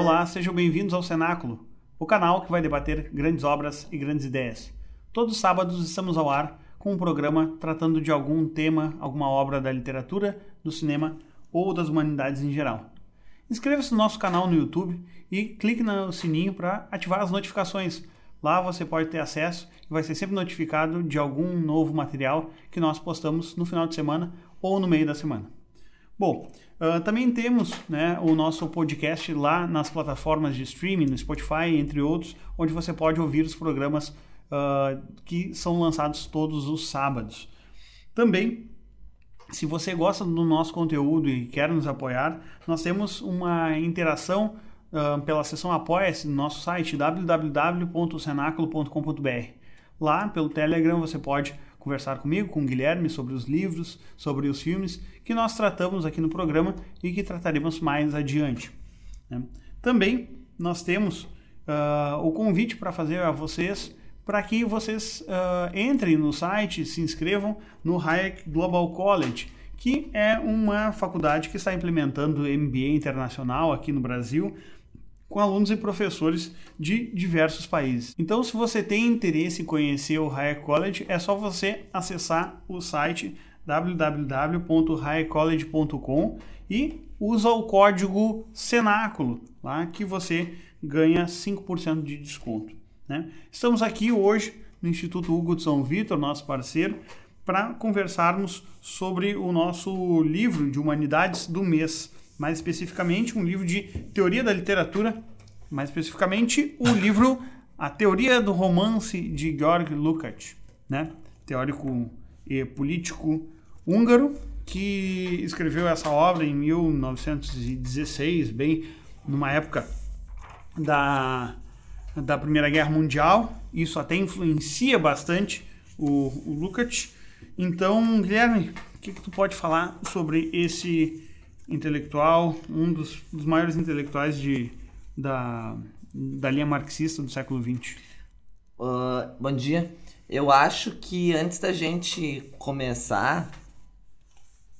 Olá, sejam bem-vindos ao Cenáculo, o canal que vai debater grandes obras e grandes ideias. Todos os sábados estamos ao ar com um programa tratando de algum tema, alguma obra da literatura, do cinema ou das humanidades em geral. Inscreva-se no nosso canal no YouTube e clique no sininho para ativar as notificações. Lá você pode ter acesso e vai ser sempre notificado de algum novo material que nós postamos no final de semana ou no meio da semana. Bom, uh, também temos né, o nosso podcast lá nas plataformas de streaming, no Spotify, entre outros, onde você pode ouvir os programas uh, que são lançados todos os sábados. Também, se você gosta do nosso conteúdo e quer nos apoiar, nós temos uma interação uh, pela seção Apoia-se no nosso site www.cenaculo.com.br. Lá, pelo Telegram, você pode conversar comigo, com o Guilherme, sobre os livros, sobre os filmes que nós tratamos aqui no programa e que trataremos mais adiante. Né? Também nós temos uh, o convite para fazer a vocês para que vocês uh, entrem no site, se inscrevam no Hayek Global College, que é uma faculdade que está implementando MBA internacional aqui no Brasil com alunos e professores de diversos países. Então, se você tem interesse em conhecer o Hayek College, é só você acessar o site www.hayekcollege.com e usa o código Cenáculo, lá que você ganha 5% de desconto. Né? Estamos aqui hoje no Instituto Hugo de São Vitor, nosso parceiro, para conversarmos sobre o nosso livro de humanidades do mês mais especificamente um livro de teoria da literatura, mais especificamente o livro A Teoria do Romance de Georg Lukács, né? teórico e político húngaro, que escreveu essa obra em 1916, bem numa época da, da Primeira Guerra Mundial. Isso até influencia bastante o, o Lukács. Então, Guilherme, o que, que tu pode falar sobre esse intelectual, um dos, dos maiores intelectuais de, da, da linha marxista do século XX. Uh, bom dia. Eu acho que antes da gente começar.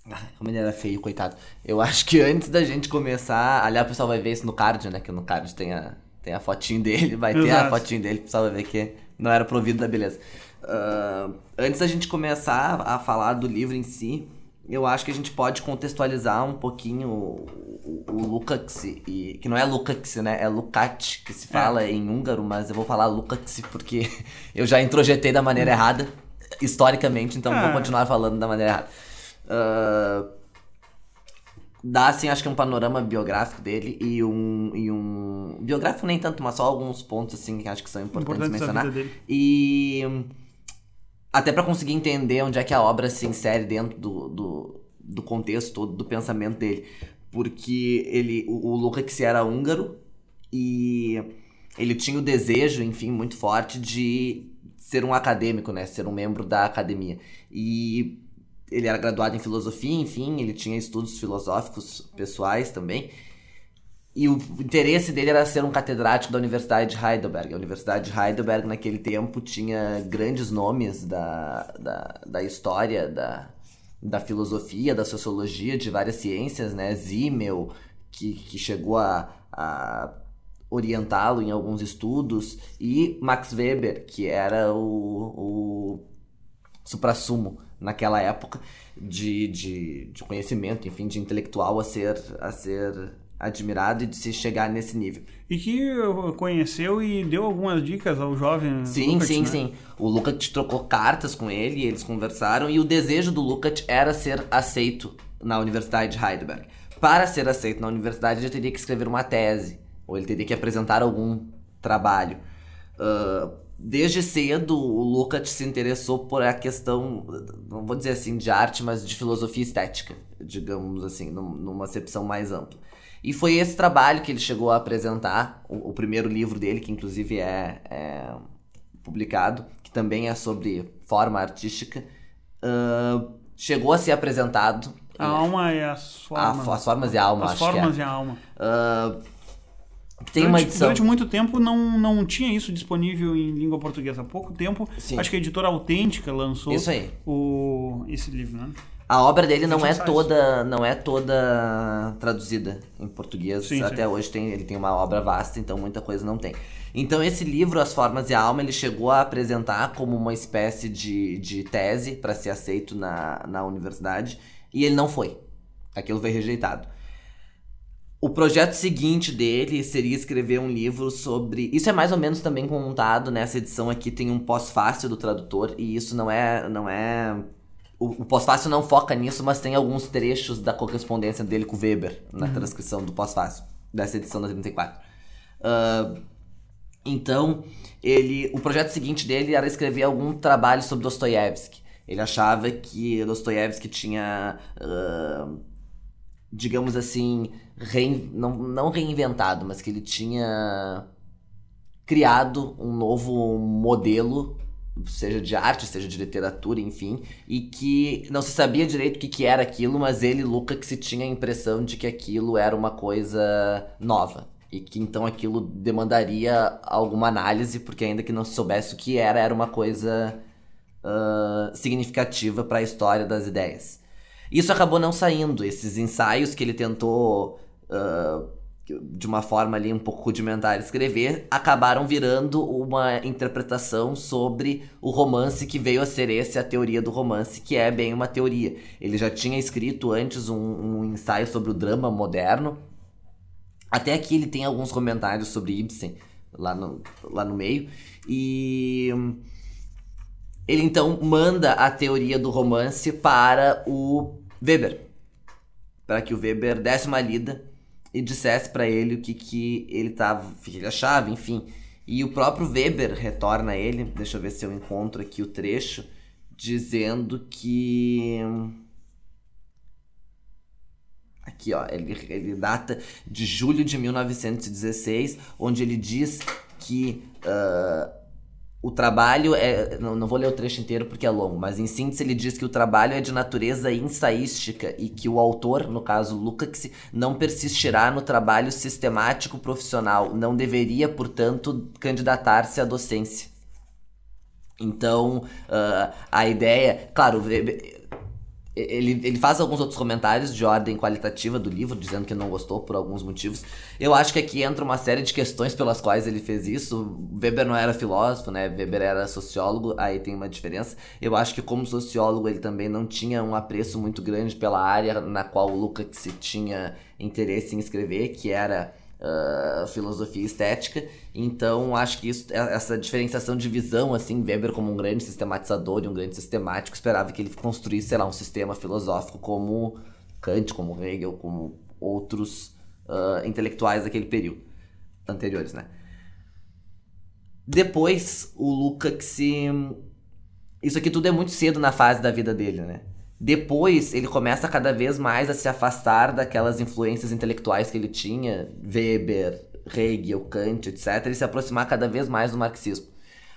como ele era feio, coitado. Eu acho que antes da gente começar. Aliás, o pessoal vai ver isso no card, né? Que no card tem a, tem a fotinho dele. Vai Exato. ter a fotinho dele, o pessoal vai ver que não era provido da beleza. Uh, antes da gente começar a falar do livro em si, eu acho que a gente pode contextualizar um pouquinho o, o, Lukács, e, que não é Lukács, né? É Lukács, que se fala é. em húngaro, mas eu vou falar Lukács porque eu já introjetei da maneira errada, historicamente, então vou é. continuar falando da maneira errada. Uh, dá, assim, acho que um panorama biográfico dele e um, e um... Biográfico nem tanto, mas só alguns pontos, assim, que acho que são importantes mencionar. E até para conseguir entender onde é que a obra se insere dentro do, do, do contexto todo, do pensamento dele. Porque ele, o, o Lukács era húngaro e ele tinha o desejo, enfim, muito forte de ser um acadêmico, né? Ser um membro da academia. E ele era graduado em filosofia, enfim, ele tinha estudos filosóficos pessoais também. E o interesse dele era ser um catedrático da Universidade de Heidelberg. A Universidade de Heidelberg, naquele tempo, tinha grandes nomes da, da, da história, da, da filosofia, da sociologia, de várias ciências, né? Zimmel, que, que chegou a, a orientá-lo em alguns estudos, e Max Weber, que era o, o suprassumo naquela época de, de, de conhecimento, enfim, de intelectual a ser, a ser admirado de se chegar nesse nível. E que conheceu e deu algumas dicas ao jovem Sim, Lukács, sim, né? sim. O Lukács trocou cartas com ele, eles conversaram e o desejo do Lukács era ser aceito na Universidade de Heidelberg. Para ser aceito na universidade, ele teria que escrever uma tese, ou ele teria que apresentar algum trabalho. Uh, desde cedo, o Lukács se interessou por a questão, não vou dizer assim de arte, mas de filosofia estética, digamos assim, numa acepção mais ampla. E foi esse trabalho que ele chegou a apresentar, o, o primeiro livro dele, que inclusive é, é, publicado, que também é sobre forma artística, uh, chegou a ser apresentado. A alma e as formas. A, as formas e a alma, as acho formas é. e a alma. Uh, tem durante, uma edição. Durante muito tempo não, não tinha isso disponível em língua portuguesa. Há pouco tempo, Sim. acho que a editora Autêntica lançou isso aí. O, esse livro, né? A obra dele não é toda, não é toda traduzida em português. Sim, Até sim. hoje tem, ele tem uma obra vasta, então muita coisa não tem. Então esse livro, As Formas e a Alma, ele chegou a apresentar como uma espécie de, de tese para ser aceito na, na universidade e ele não foi. Aquilo foi rejeitado. O projeto seguinte dele seria escrever um livro sobre. Isso é mais ou menos também contado nessa edição aqui. Tem um pós-fácil do tradutor, e isso não é. não é O, o pós-fácil não foca nisso, mas tem alguns trechos da correspondência dele com o Weber na transcrição do pós-fácil, dessa edição da 34. Ah, então, ele, o projeto seguinte dele era escrever algum trabalho sobre Dostoiévski. Ele achava que Dostoiévski tinha, ah, digamos assim, rein- não, não reinventado, mas que ele tinha criado um novo modelo, seja de arte, seja de literatura, enfim, e que não se sabia direito o que, que era aquilo, mas ele, Luca, que se tinha a impressão de que aquilo era uma coisa nova. E que então aquilo demandaria alguma análise, porque ainda que não se soubesse o que era, era uma coisa ah, significativa para a história das ideias. Isso acabou não saindo. Esses ensaios que ele tentou, ah, de uma forma ali um pouco rudimentar, escrever, acabaram virando uma interpretação sobre o romance que veio a ser esse, a teoria do romance, que é bem uma teoria. Ele já tinha escrito antes um, um ensaio sobre o drama moderno. Até aqui ele tem alguns comentários sobre Ibsen lá no, lá no meio. E. Ele então manda a teoria do romance para o Weber, para que o Weber desse uma lida e dissesse para ele o que, que ele tava, o que ele achava, enfim. E o próprio Weber retorna a ele, deixa eu ver se eu encontro aqui o trecho, dizendo que Aqui, ó, ele, ele data de julho de 1916, onde ele diz que ah, o trabalho é. Não, não vou ler o trecho inteiro porque é longo, mas em síntese ele diz que o trabalho é de natureza ensaística e que o autor, no caso Lukács, não persistirá no trabalho sistemático profissional, não deveria, portanto, candidatar-se à docência. Então, ah, a ideia. Claro, ele, ele faz alguns outros comentários de ordem qualitativa do livro, dizendo que não gostou por alguns motivos. Eu acho que aqui entra uma série de questões pelas quais ele fez isso. Weber não era filósofo, né? Weber era sociólogo, aí tem uma diferença. Eu acho que como sociólogo ele também não tinha um apreço muito grande pela área na qual o Lukács tinha interesse em escrever, que era ah, filosofia estética. Então, acho que isso, essa diferenciação de visão, assim, Weber como um grande sistematizador e um grande sistemático, esperava que ele construísse, sei lá, um sistema filosófico como Kant, como Hegel, como outros ah, intelectuais daquele período, anteriores, né? Depois, o Lukács isso aqui tudo é muito cedo na fase da vida dele, né? Depois, ele começa cada vez mais a se afastar daquelas influências intelectuais que ele tinha, Weber, Hegel, Kant, etc., e se aproximar cada vez mais do marxismo.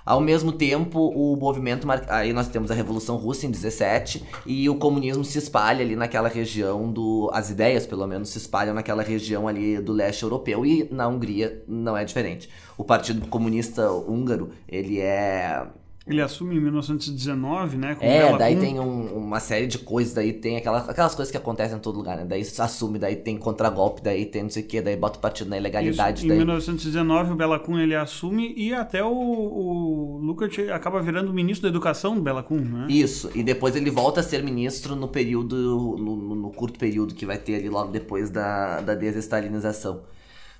Ao mesmo tempo, o movimento. mar- Aí nós temos a Revolução Russa em 17 e o comunismo se espalha ali naquela região do. As ideias, pelo menos, se espalham naquela região ali do leste europeu e na Hungria não é diferente. O Partido Comunista Húngaro, ele é. Ele assume em 1919, né? Com É, daí tem um- uma série de coisas, daí tem aquelas, aquelas coisas que acontecem em todo lugar, né? Daí assume, daí tem contragolpe, daí tem não sei o que, daí bota o partido na ilegalidade, Isso, em daí... 1919 o Bela Kun ele assume e até o, o Lukács acaba virando ministro da educação do Bela Kun, né? Isso, e depois ele volta a ser ministro no período, no- no curto período que vai ter ali logo depois da, da desestalinização.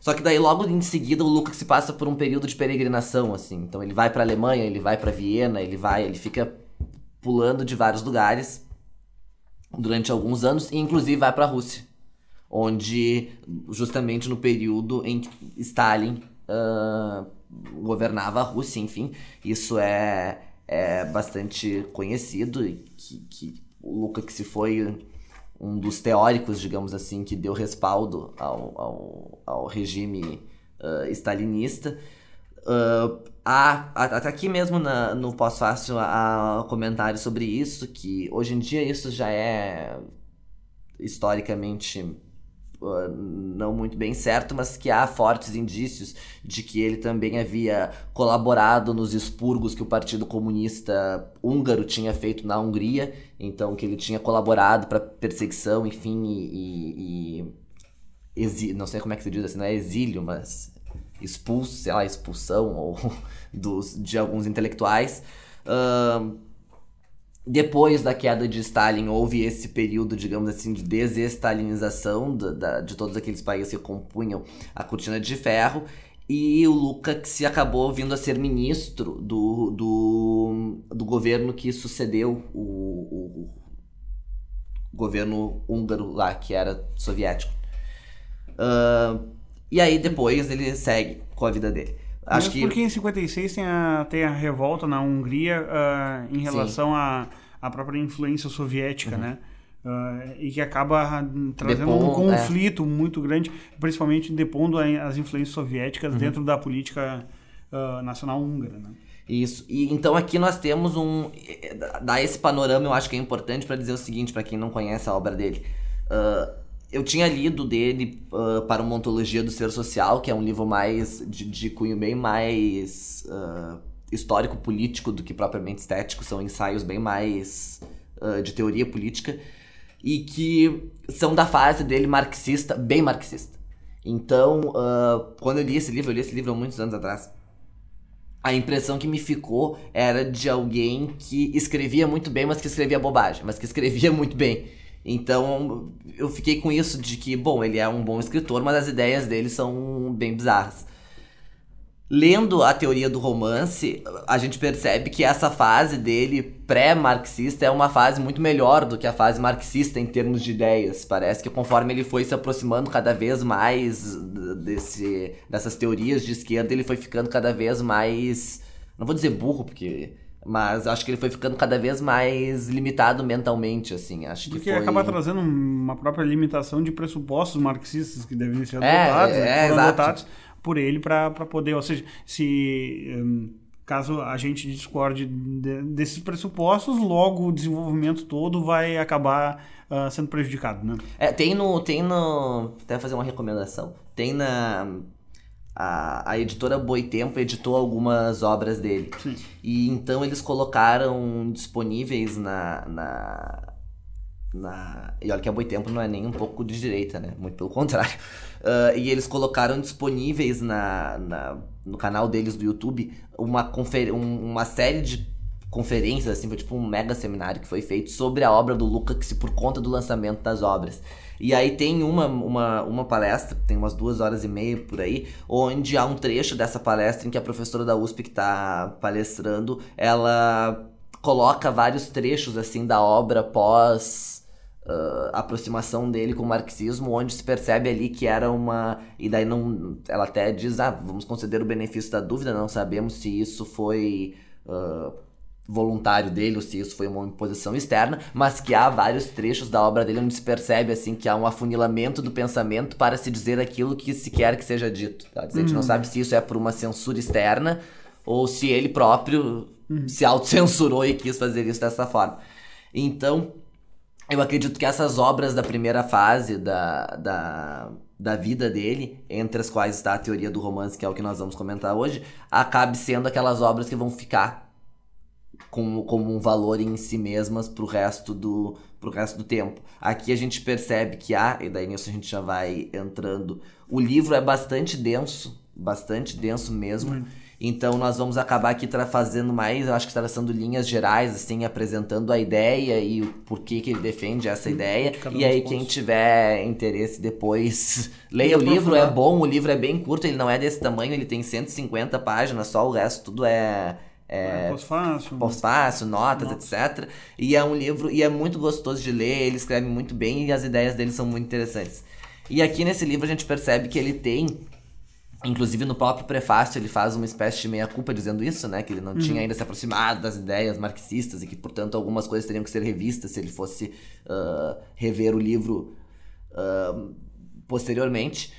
Só que daí logo em seguida o Lucas se passa por um período de peregrinação, assim. Então ele vai pra Alemanha, ele vai pra Viena, ele vai, ele fica pulando de vários lugares durante alguns anos e inclusive vai pra Rússia, onde justamente no período em que Stalin ah, governava a Rússia, enfim, isso é, é bastante conhecido e que, que o Lukács se foi um dos teóricos, digamos assim, que deu respaldo ao, ao, ao regime ah, stalinista. Ah, há, até aqui mesmo na- no pós-fácil há comentários sobre isso, que hoje em dia isso já é historicamente uh, não muito bem certo, mas que há fortes indícios de que ele também havia colaborado nos expurgos que o Partido Comunista Húngaro tinha feito na Hungria, então que ele tinha colaborado para perseguição, enfim, e, e, e não sei como é que se diz assim, não é exílio, mas expulso, sei lá, expulsão ou dos, de alguns intelectuais. Uh, depois da queda de Stalin, houve esse período, digamos assim, de desestalinização de, de todos aqueles países que compunham a cortina de ferro. E o Lukács acabou vindo a ser ministro do, do, do governo que sucedeu o, o governo húngaro lá, que era soviético. Uh, e aí depois ele segue com a vida dele. Acho Mesmo que... porque em 56 tem a, tem a revolta na Hungria uh, em relação à a própria influência soviética, uhum. né? Uh, e que acaba trazendo um é. conflito é. muito grande, principalmente depondo as influências soviéticas uhum. dentro da política uh, nacional húngara. Né? Isso. E então aqui nós temos um. Dar esse panorama eu acho que é importante para dizer o seguinte, para quem não conhece a obra dele. Uh, eu tinha lido dele uh, para uma ontologia do ser social, que é um livro mais de, de cunho bem mais uh, histórico político do que propriamente estético, são ensaios bem mais uh, de teoria política e que são da fase dele marxista, bem marxista. Então, quando eu li esse livro, eu li esse livro há muitos anos atrás. A impressão que me ficou era de alguém que escrevia muito bem, mas que escrevia bobagem, mas que escrevia muito bem. Então eu fiquei com isso de que, bom, ele é um bom escritor, mas as ideias dele são bem bizarras. Lendo a teoria do romance, a gente percebe que essa fase dele pré-marxista é uma fase muito melhor do que a fase marxista em termos de ideias. Parece que conforme ele foi se aproximando cada vez mais desse, dessas teorias de esquerda, ele foi ficando cada vez mais. Não vou dizer burro, porque mas acho que ele foi ficando cada vez mais limitado mentalmente, assim. Acho Porque que foi... acaba trazendo uma própria limitação de pressupostos marxistas que devem ser é, adotados, né, é, é, adotados por ele para poder, ou seja, se um, caso a gente discorde de, desses pressupostos, logo o desenvolvimento todo vai acabar uh, sendo prejudicado, né? É, tem no, tem no, até fazer uma recomendação, tem na a, a editora Boitempo editou algumas obras dele. Sim. E então eles colocaram disponíveis na, na, na. E olha que a Boitempo não é nem um pouco de direita, né? Muito pelo contrário. Uh, e eles colocaram disponíveis na, na, no canal deles do YouTube uma, confer... Um, uma série de conferências, assim, foi tipo um mega seminário que foi feito sobre a obra do Lukács por conta do lançamento das obras. E aí tem uma, uma, uma palestra, tem umas duas horas e meia por aí, onde há um trecho dessa palestra em que a professora da USP que está palestrando, ela coloca vários trechos assim da obra pós Uh, aproximação dele com o marxismo, onde se percebe ali que era uma. E daí não. Ela até diz: ah, vamos conceder o benefício da dúvida, não sabemos se isso foi. Uh, voluntário dele ou se isso foi uma imposição externa, mas que há vários trechos da obra dele onde se percebe assim que há um afunilamento do pensamento para se dizer aquilo que se quer que seja dito. Tá? A gente não uhum. sabe se isso é por uma censura externa ou se ele próprio uhum. se autocensurou e quis fazer isso dessa forma. Então, eu acredito que essas obras da primeira fase da, da, da vida dele, entre as quais está a teoria do romance, que é o que nós vamos comentar hoje, acabe sendo aquelas obras que vão ficar como, como um valor em si mesmas pro resto do pro resto do tempo. Aqui a gente percebe que há, e daí nisso a gente já vai entrando, o livro é bastante denso, bastante denso mesmo. Muito. Então nós vamos acabar aqui fazendo mais, eu acho que traçando linhas gerais, assim, apresentando a ideia e o porquê que ele defende essa ideia. e aí quem tiver interesse depois, leia o livro, é bom, o livro é bem curto, ele não é desse tamanho, ele tem 150 páginas, só o resto tudo é é, pós-fácil. Pós-fácil, notas, etc. E é um livro, e é muito gostoso de ler, ele escreve muito bem e as ideias dele são muito interessantes. E aqui nesse livro a gente percebe que ele tem, inclusive no próprio prefácio, ele faz uma espécie de meia-culpa dizendo isso, né? Que ele não uhum. tinha ainda se aproximado das ideias marxistas e que, portanto, algumas coisas teriam que ser revistas se ele fosse uh, rever o livro uh, posteriormente.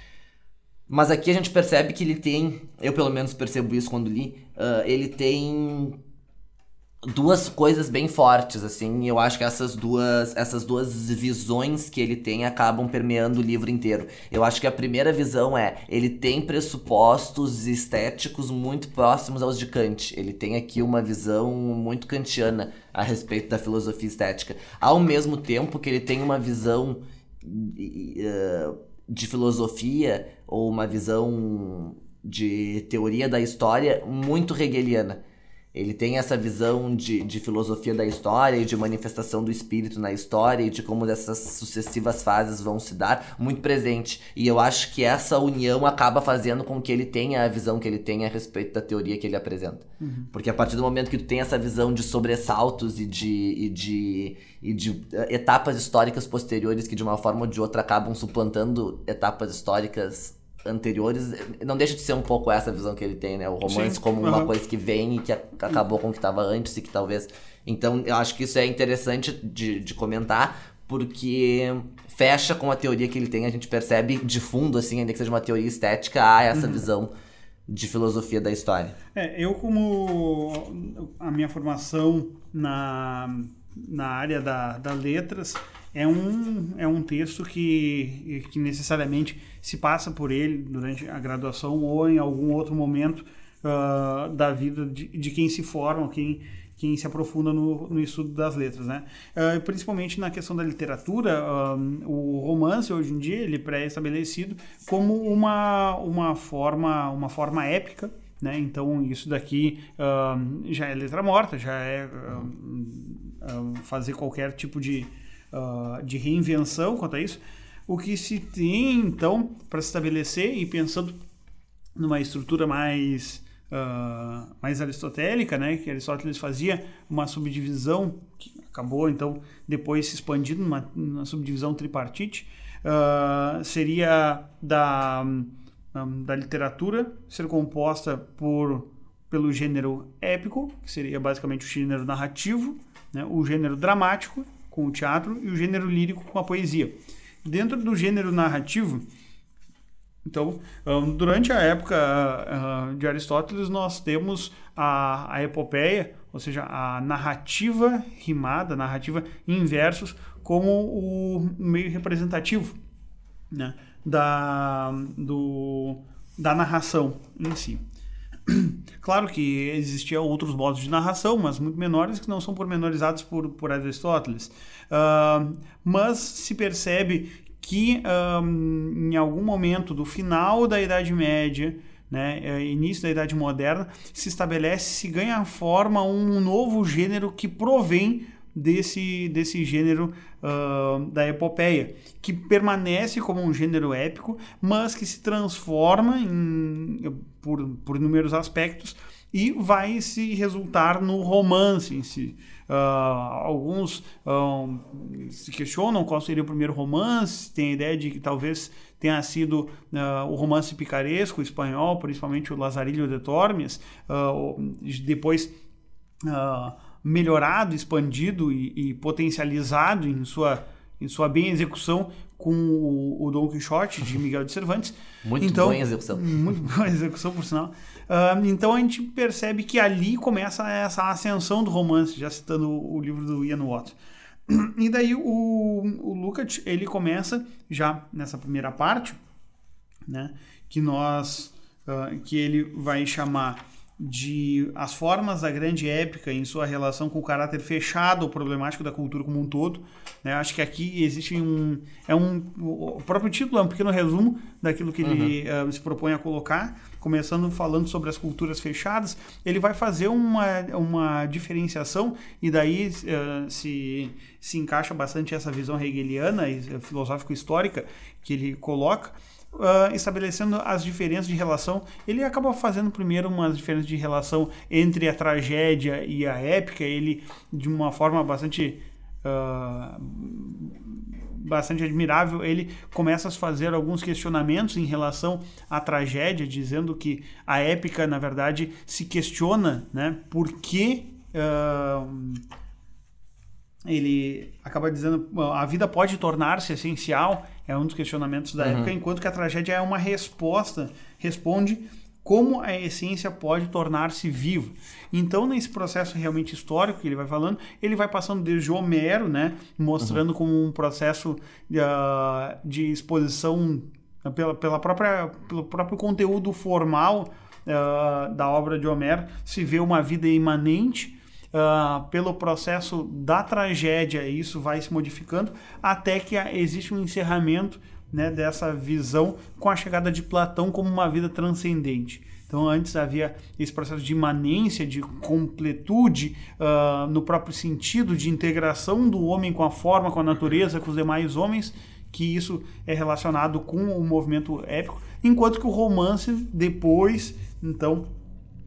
Mas aqui a gente percebe que ele tem, eu pelo menos percebo isso quando li, uh, ele tem duas coisas bem fortes, assim, e eu acho que essas duas, essas duas visões que ele tem acabam permeando o livro inteiro. Eu acho que a primeira visão é, ele tem pressupostos estéticos muito próximos aos de Kant. Ele tem aqui uma visão muito kantiana a respeito da filosofia estética. Ao mesmo tempo que ele tem uma visão uh, de filosofia ou uma visão de teoria da história muito hegeliana. Ele tem essa visão de, de filosofia da história e de manifestação do espírito na história e de como essas sucessivas fases vão se dar muito presente. E eu acho que essa união acaba fazendo com que ele tenha a visão que ele tem a respeito da teoria que ele apresenta. Uhum. Porque a partir do momento que tu tem essa visão de sobressaltos e de, e de, e de eh, etapas históricas posteriores que de uma forma ou de outra acabam suplantando etapas históricas anteriores, não deixa de ser um pouco essa visão que ele tem, né? O romance Sim. como uhum. uma coisa que vem e que acabou com o que estava antes e que talvez. Então, eu acho que isso é interessante de, de comentar, porque fecha com a teoria que ele tem, a gente percebe de fundo, assim, ainda que seja uma teoria estética, há essa uhum. visão de filosofia da história. É, eu como a minha formação na, na área da, da letras, é um, é um texto que, que necessariamente se passa por ele durante a graduação ou em algum outro momento uh, da vida de, de, quem se forma, quem, quem se aprofunda no, no estudo das letras, né? Uh, principalmente na questão da literatura, uh, o romance hoje em dia ele é pré-estabelecido como uma, uma forma uma forma épica, né? Então isso daqui já é letra morta, já é fazer qualquer tipo de uh, de reinvenção quanto a isso. O que se tem, então, para se estabelecer e pensando numa estrutura mais, uh, mais aristotélica, né, que Aristóteles fazia uma subdivisão que acabou, então, depois se expandindo numa, numa subdivisão tripartite, uh, seria da, um, da literatura ser composta por pelo gênero épico, que seria basicamente o gênero narrativo, né, o gênero dramático com o teatro e o gênero lírico com a poesia. Dentro do gênero narrativo, então, durante a época de Aristóteles, nós temos a, a epopeia, ou seja, a narrativa rimada, narrativa em versos, como o meio representativo né, da, do, da narração em si. Claro que existiam outros modos de narração, mas muito menores, que não são pormenorizados por, por Aristóteles. Uh, mas se percebe que um, em algum momento do final da Idade Média, né, é, início da Idade Moderna, se estabelece, se ganha forma um novo gênero que provém desse, desse gênero uh, da epopeia, que permanece como um gênero épico, mas que se transforma em, por, por inúmeros aspectos e vai se resultar no romance em si. Uh, alguns uh, se questionam qual seria o primeiro romance, tem a ideia de que talvez tenha sido uh, o romance picaresco espanhol, principalmente o Lazarillo de Tormes, depois melhorado, expandido e, e, potencializado em sua, em sua bem execução com o, o Don Quixote de Miguel de Cervantes. Muito então, boa execução. Muito boa execução, por sinal. Uh, então a gente percebe que ali começa essa ascensão do romance, já citando o, o livro do Ian Watt. E daí o, o Lukács, ele começa já nessa primeira parte, né, que nós, uh, que ele vai chamar de as formas da grande épica em sua relação com o caráter fechado ou problemático da cultura como um todo. Né? Acho que aqui existe um é um o próprio título é um pequeno resumo daquilo que uhum. ele uh, se propõe a colocar, começando falando sobre as culturas fechadas. Ele vai fazer uma, uma diferenciação e daí uh, se se encaixa bastante essa visão hegeliana e filosófico histórica que ele coloca uh, estabelecendo as diferenças de relação. Ele acaba fazendo primeiro umas diferenças de relação entre a tragédia e a épica. Ele, de uma forma bastante. Uh, bastante admirável, ele começa a fazer alguns questionamentos em relação à tragédia, dizendo que a épica, na verdade, se questiona né, por que uh, ele acaba dizendo a vida pode tornar-se essencial é um dos questionamentos da uhum. época, enquanto que a tragédia é uma resposta, responde como a essência pode tornar-se viva. Então, nesse processo realmente histórico que ele vai falando, ele vai passando desde Homero, né, mostrando uhum. como um processo uh, de exposição pela, pela própria, pelo próprio conteúdo formal uh, da obra de Homero, se vê uma vida imanente. Uh, pelo processo da tragédia, isso vai se modificando até que existe um encerramento né, dessa visão com a chegada de Platão como uma vida transcendente. Então, antes havia esse processo de imanência, de completude uh, no próprio sentido de integração do homem com a forma, com a natureza, com os demais homens, que isso é relacionado com o movimento épico, enquanto que o romance depois, então,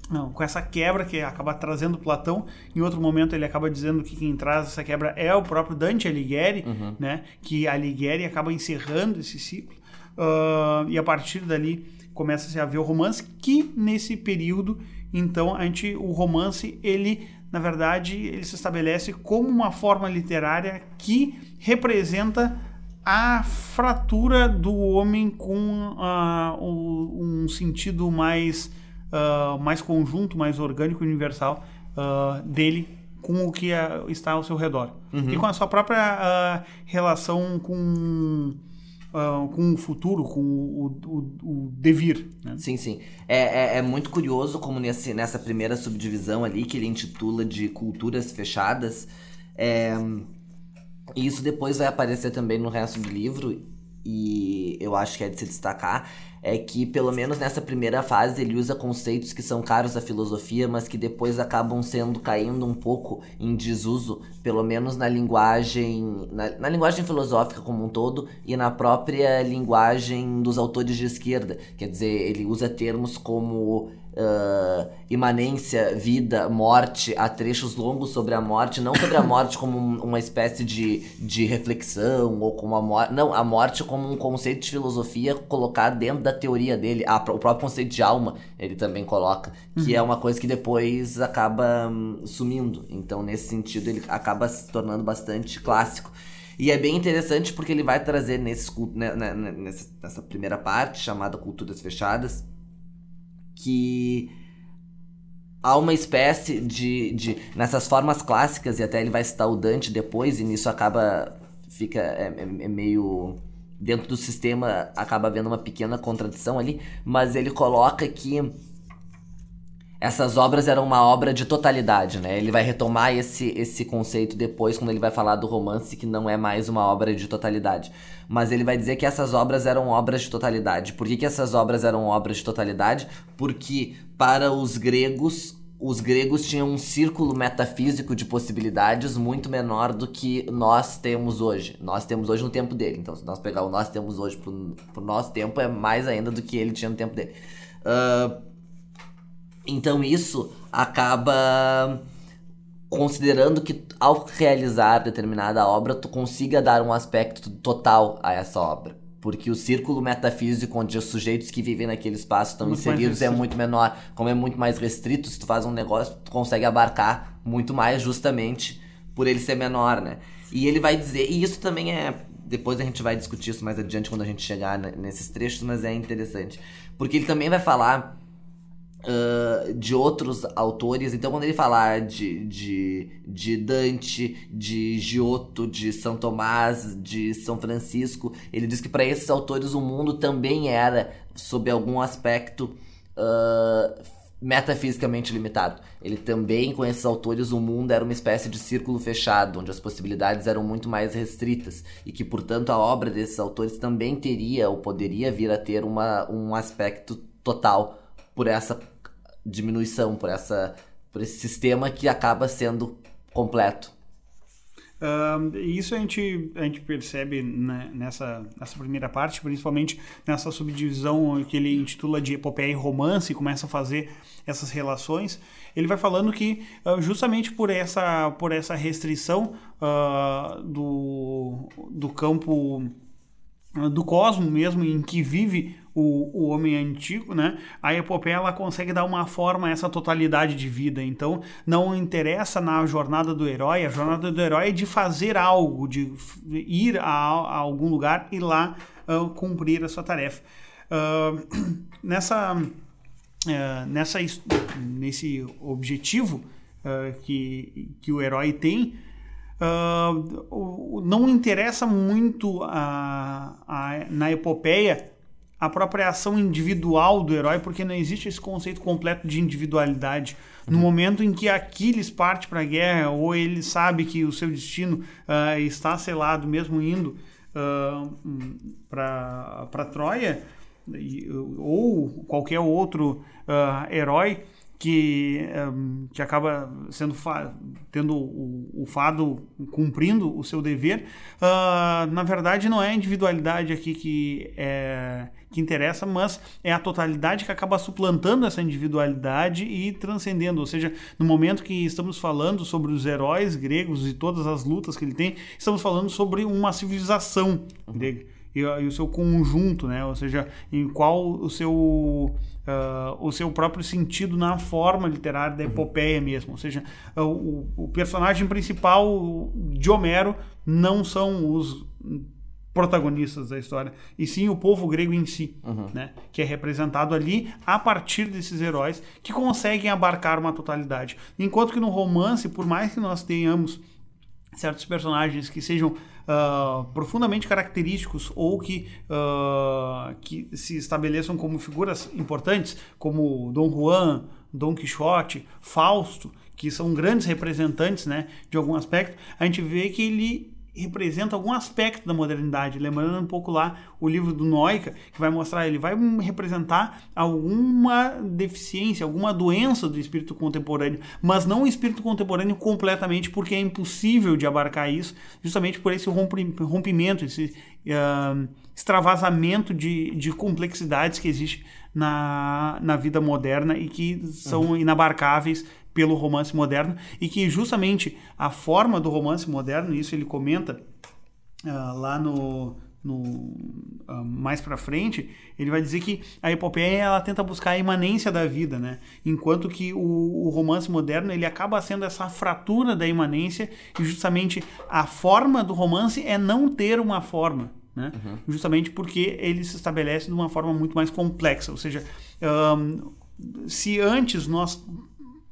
não, com essa quebra que acaba trazendo Platão, em outro momento ele acaba dizendo que quem traz essa quebra é o próprio Dante Alighieri, uhum. né? Que Alighieri acaba encerrando esse ciclo uh, e a partir dali começa a haver o romance que nesse período então a gente o romance ele na verdade ele se estabelece como uma forma literária que representa a fratura do homem com uh, um sentido mais uh, mais conjunto, mais orgânico e universal uh, dele com o que uh, está ao seu redor. Uhum. E com a sua própria relação com, com o futuro, com o, o, o devir. Né? Sim, sim. É, é, é, muito curioso como nesse, nessa primeira subdivisão ali, que ele intitula de culturas fechadas, é, e isso depois vai aparecer também no resto do livro, e eu acho que é de se destacar, é que, pelo menos nessa primeira fase, ele usa conceitos que são caros à filosofia, mas que depois acabam sendo caindo um pouco em desuso, pelo menos na linguagem, na, na linguagem filosófica como um todo e na própria linguagem dos autores de esquerda. Quer dizer, ele usa termos como uh, imanência, vida, morte, há trechos longos sobre a morte, não sobre a morte como um, uma espécie de, de reflexão ou como a morte. Não, a morte como um conceito de filosofia colocado dentro da teoria dele. Ah, o próprio conceito de alma ele também coloca, que uhum. é uma coisa que depois acaba um, sumindo. Então, nesse sentido, ele acaba se tornando bastante clássico. E é bem interessante porque ele vai trazer nesse, né, né, nessa, nessa primeira parte, chamada Culturas Fechadas, que há uma espécie de, de. Nessas formas clássicas, e até ele vai citar o Dante depois, e nisso acaba. fica. é, é, é meio. Dentro do sistema acaba havendo uma pequena contradição ali, mas ele coloca que essas obras eram uma obra de totalidade, né? Ele vai retomar esse, esse conceito depois, quando ele vai falar do romance, que não é mais uma obra de totalidade. Mas ele vai dizer que essas obras eram obras de totalidade. Por que, que essas obras eram obras de totalidade? Porque para os gregos, os gregos tinham um círculo metafísico de possibilidades muito menor do que nós temos hoje. Nós temos hoje no tempo dele. Então, se nós pegar o nós temos hoje pro, pro nosso tempo, é mais ainda do que ele tinha no tempo dele. Uh, então isso acaba considerando que ao realizar determinada obra tu consiga dar um aspecto total a essa obra. Porque o círculo metafísico onde os sujeitos que vivem naquele espaço estão muito inseridos é muito menor. Como é muito mais restrito, se tu faz um negócio, tu consegue abarcar muito mais justamente por ele ser menor, né? E ele vai dizer, e isso também é. Depois a gente vai discutir isso mais adiante quando a gente chegar nesses trechos, mas é interessante. Porque ele também vai falar Uh, de outros autores. Então, quando ele falar de, de, de Dante, de Giotto, de São Tomás, de São Francisco, ele diz que para esses autores o mundo também era, sob algum aspecto, uh, metafisicamente limitado. Ele também, com esses autores, o mundo era uma espécie de círculo fechado, onde as possibilidades eram muito mais restritas, e que, portanto, a obra desses autores também teria ou poderia vir a ter uma, um aspecto total por essa diminuição, por, essa, por esse sistema que acaba sendo completo. Uh, isso a gente, a gente percebe né, nessa, nessa primeira parte, principalmente nessa subdivisão que ele intitula de epopeia e romance, e começa a fazer essas relações. Ele vai falando que uh, justamente por essa, por essa restrição uh, do, do campo do cosmo mesmo em que vive o, o homem antigo, né? A epopeia ela consegue dar uma forma a essa totalidade de vida. Então, não interessa na jornada do herói, a jornada do herói é de fazer algo, de ir a, a algum lugar e lá uh, cumprir a sua tarefa. Uh, nessa uh, nessa, nesse objetivo uh, que, que o herói tem, uh, não interessa muito a, a, na epopeia a própria ação individual do herói, porque não existe esse conceito completo de individualidade. Uhum. No momento em que Aquiles parte para a guerra, ou ele sabe que o seu destino uh, está selado, mesmo indo uh, para Troia, ou qualquer outro uh, herói, que, um, que acaba sendo tendo o, o, fado cumprindo o seu dever, uh, na verdade não é a individualidade aqui que, é, que interessa, mas é a totalidade que acaba suplantando essa individualidade e transcendendo. Ou seja, no momento que estamos falando sobre os heróis gregos e todas as lutas que ele tem, estamos falando sobre uma civilização grega. E, e o seu conjunto, né? Ou seja, em qual o seu uh, o seu próprio sentido na forma literária da uhum. epopeia mesmo. Ou seja, uh, o, o, personagem principal de Homero não são os protagonistas da história, e sim o povo grego em si, uhum. né? que é representado ali a partir desses heróis que conseguem abarcar uma totalidade. Enquanto que no romance, por mais que nós tenhamos certos personagens que sejam uh, profundamente característicos ou que, uh, que se estabeleçam como figuras importantes, como Dom Juan, Dom Quixote, Fausto, que são grandes representantes né, de algum aspecto, a gente vê que ele representa algum aspecto da modernidade, lembrando um pouco lá o livro do Noica, que vai mostrar, ele vai representar alguma deficiência, alguma doença do espírito contemporâneo, mas não o espírito contemporâneo completamente, porque é impossível de abarcar isso, justamente por esse rompimento, esse uh, extravasamento de, de complexidades que existe na, na vida moderna e que são uhum. inabarcáveis pelo romance moderno e que justamente a forma do romance moderno, isso ele comenta uh, lá no, no uh, mais para frente, ele vai dizer que a epopeia ela tenta buscar a imanência da vida, né? Enquanto que o, o, romance moderno ele acaba sendo essa fratura da imanência e justamente a forma do romance é não ter uma forma, né? Uhum. Justamente porque ele se estabelece de uma forma muito mais complexa, ou seja, um, se antes nós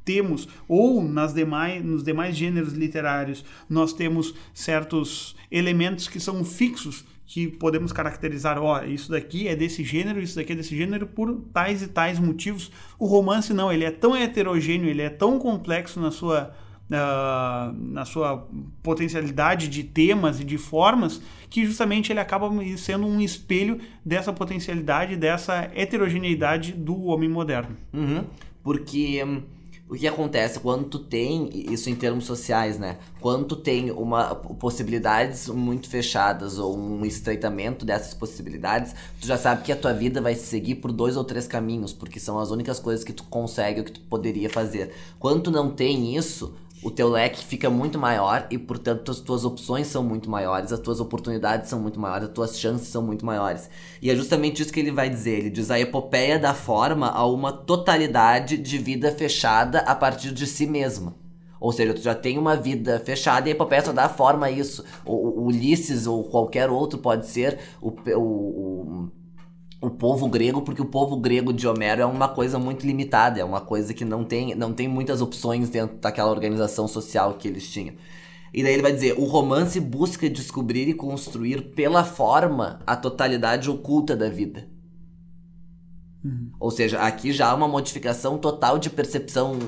temos, ou nas demais, nos demais gêneros literários, nós temos certos elementos que são fixos, que podemos caracterizar, ó, isso daqui é desse gênero, isso daqui é desse gênero por tais e tais motivos. O romance não, ele é tão heterogêneo, ele é tão complexo na sua Uh, na sua potencialidade de temas e de formas, que justamente ele acaba sendo um espelho dessa potencialidade, dessa heterogeneidade do homem moderno. Uhum. Porque hum, o que acontece quando tu tem isso em termos sociais, né? Quando tu tem uma possibilidades muito fechadas ou um estreitamento dessas possibilidades, tu já sabe que a tua vida vai seguir por dois ou três caminhos, porque são as únicas coisas que tu consegue ou que tu poderia fazer. Quando tu não tem isso, o teu leque fica muito maior e, portanto, as tuas opções são muito maiores, as tuas oportunidades são muito maiores, as tuas chances são muito maiores. E é justamente isso que ele vai dizer. Ele diz a epopeia da forma a uma totalidade de vida fechada a partir de si mesma. Ou seja, tu já tem uma vida fechada e a epopeia só dá forma a isso. O, o Ulisses ou qualquer outro pode ser o, o, o o povo grego, porque o povo grego de Homero é uma coisa muito limitada, é uma coisa que não tem, não tem muitas opções dentro daquela organização social que eles tinham. E daí ele vai dizer: o romance busca descobrir e construir pela forma a totalidade oculta da vida. Uhum. Ou seja, aqui já há uma modificação total de percepção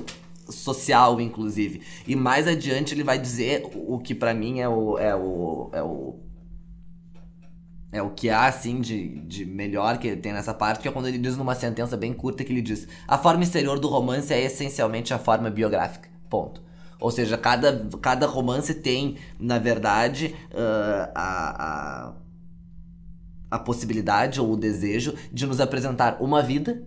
social, inclusive. E mais adiante ele vai dizer o que para mim é o, é o, é o é o que há, assim, de, de melhor que ele tem nessa parte, que é quando ele diz numa sentença bem curta que ele diz a forma exterior do romance é essencialmente a forma biográfica. Ponto. Ou seja, cada, cada romance tem, na verdade, uh, a, a, a possibilidade ou o desejo de nos apresentar uma vida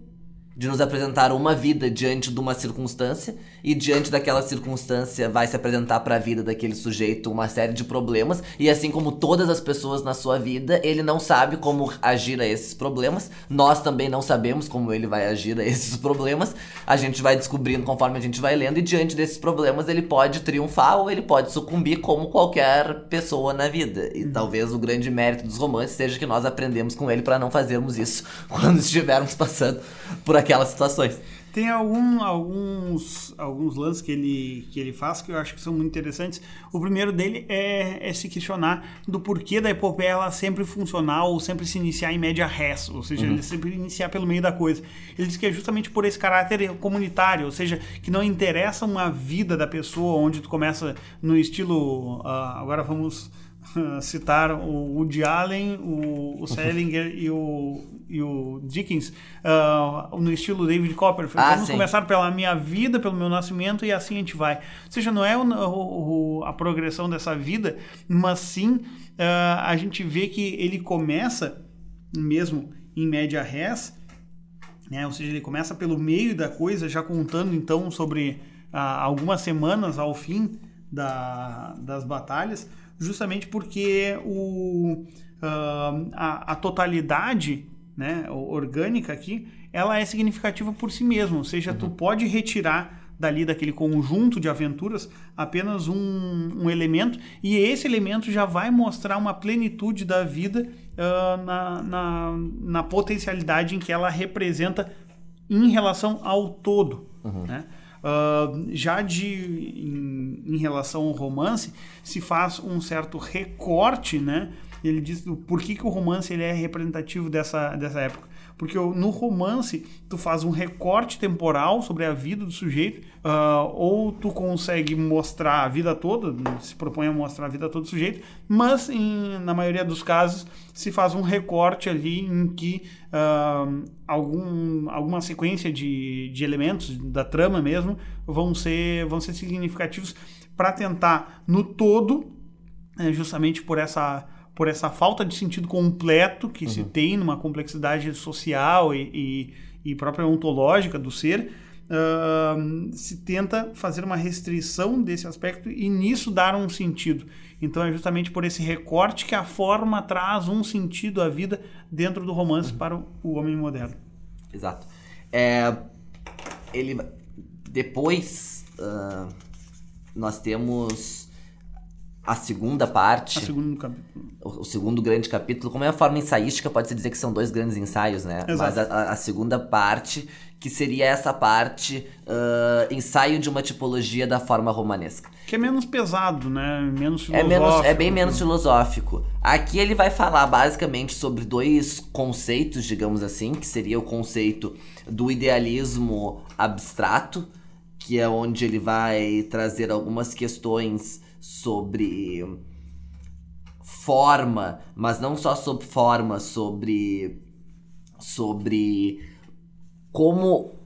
de nos apresentar uma vida diante de uma circunstância e diante daquela circunstância vai se apresentar para a vida daquele sujeito uma série de problemas e assim como todas as pessoas na sua vida, ele não sabe como agir a esses problemas. Nós também não sabemos como ele vai agir a esses problemas. A gente vai descobrindo conforme a gente vai lendo e diante desses problemas ele pode triunfar ou ele pode sucumbir como qualquer pessoa na vida. E uhum. talvez o grande mérito dos romances seja que nós aprendemos com ele para não fazermos isso quando estivermos passando por aquele daquelas situações. Tem algum, alguns, alguns lances que ele, que ele faz que eu acho que são muito interessantes. O primeiro dele é, é se questionar do porquê da epopeia ela sempre funcionar ou sempre se iniciar em média res, ou seja, uhum. ele sempre iniciar pelo meio da coisa. Ele diz que é justamente por esse caráter comunitário, ou seja, que não interessa uma vida da pessoa onde tu começa no estilo. Uh, agora vamos citar o Woody Allen, o, o Selinger e o, e o Dickens uh, no estilo David Copperfield. Ah, Vamos sim. começar pela minha vida, pelo meu nascimento e assim a gente vai. Ou seja, não é o, o, a progressão dessa vida, mas sim uh, a gente vê que ele começa mesmo em média res, né? ou seja, ele começa pelo meio da coisa, já contando então sobre uh, algumas semanas ao fim da, das batalhas justamente porque o, uh, a, a, totalidade né, orgânica aqui, ela é significativa por si mesma, ou seja, uhum. tu pode retirar dali daquele conjunto de aventuras apenas um, um, elemento e esse elemento já vai mostrar uma plenitude da vida uh, na, na, na, potencialidade em que ela representa em relação ao todo, uhum. né? Uh, já de em, em, relação ao romance, se faz um certo recorte, né? Ele diz por que, que o romance ele é representativo dessa, dessa época. Porque no romance, tu faz um recorte temporal sobre a vida do sujeito, uh, ou tu consegue mostrar a vida toda, se propõe a mostrar a vida toda do sujeito, mas em, na maioria dos casos se faz um recorte ali em que uh, algum, alguma sequência de, de elementos da trama mesmo vão ser, vão ser significativos para tentar, no todo, é, justamente por essa por essa falta de sentido completo que uhum. se tem numa complexidade social e, e, e própria ontológica do ser, uh, se tenta fazer uma restrição desse aspecto e nisso dar um sentido. Então é justamente por esse recorte que a forma traz um sentido à vida dentro do romance uhum. para o homem moderno. Exato. É, ele depois uh, nós temos a segunda parte. A segundo capítulo. O, o, segundo grande capítulo. Como é a forma ensaística, pode-se dizer que são dois grandes ensaios, né? Exato. Mas a, a, segunda parte, que seria essa parte, uh, ensaio de uma tipologia da forma romanesca. Que é menos pesado, né? Menos filosófico. É, menos, é bem menos filosófico. Aqui ele vai falar basicamente sobre dois conceitos, digamos assim, que seria o conceito do idealismo abstrato, que é onde ele vai trazer algumas questões sobre forma, mas não só sobre forma, sobre sobre como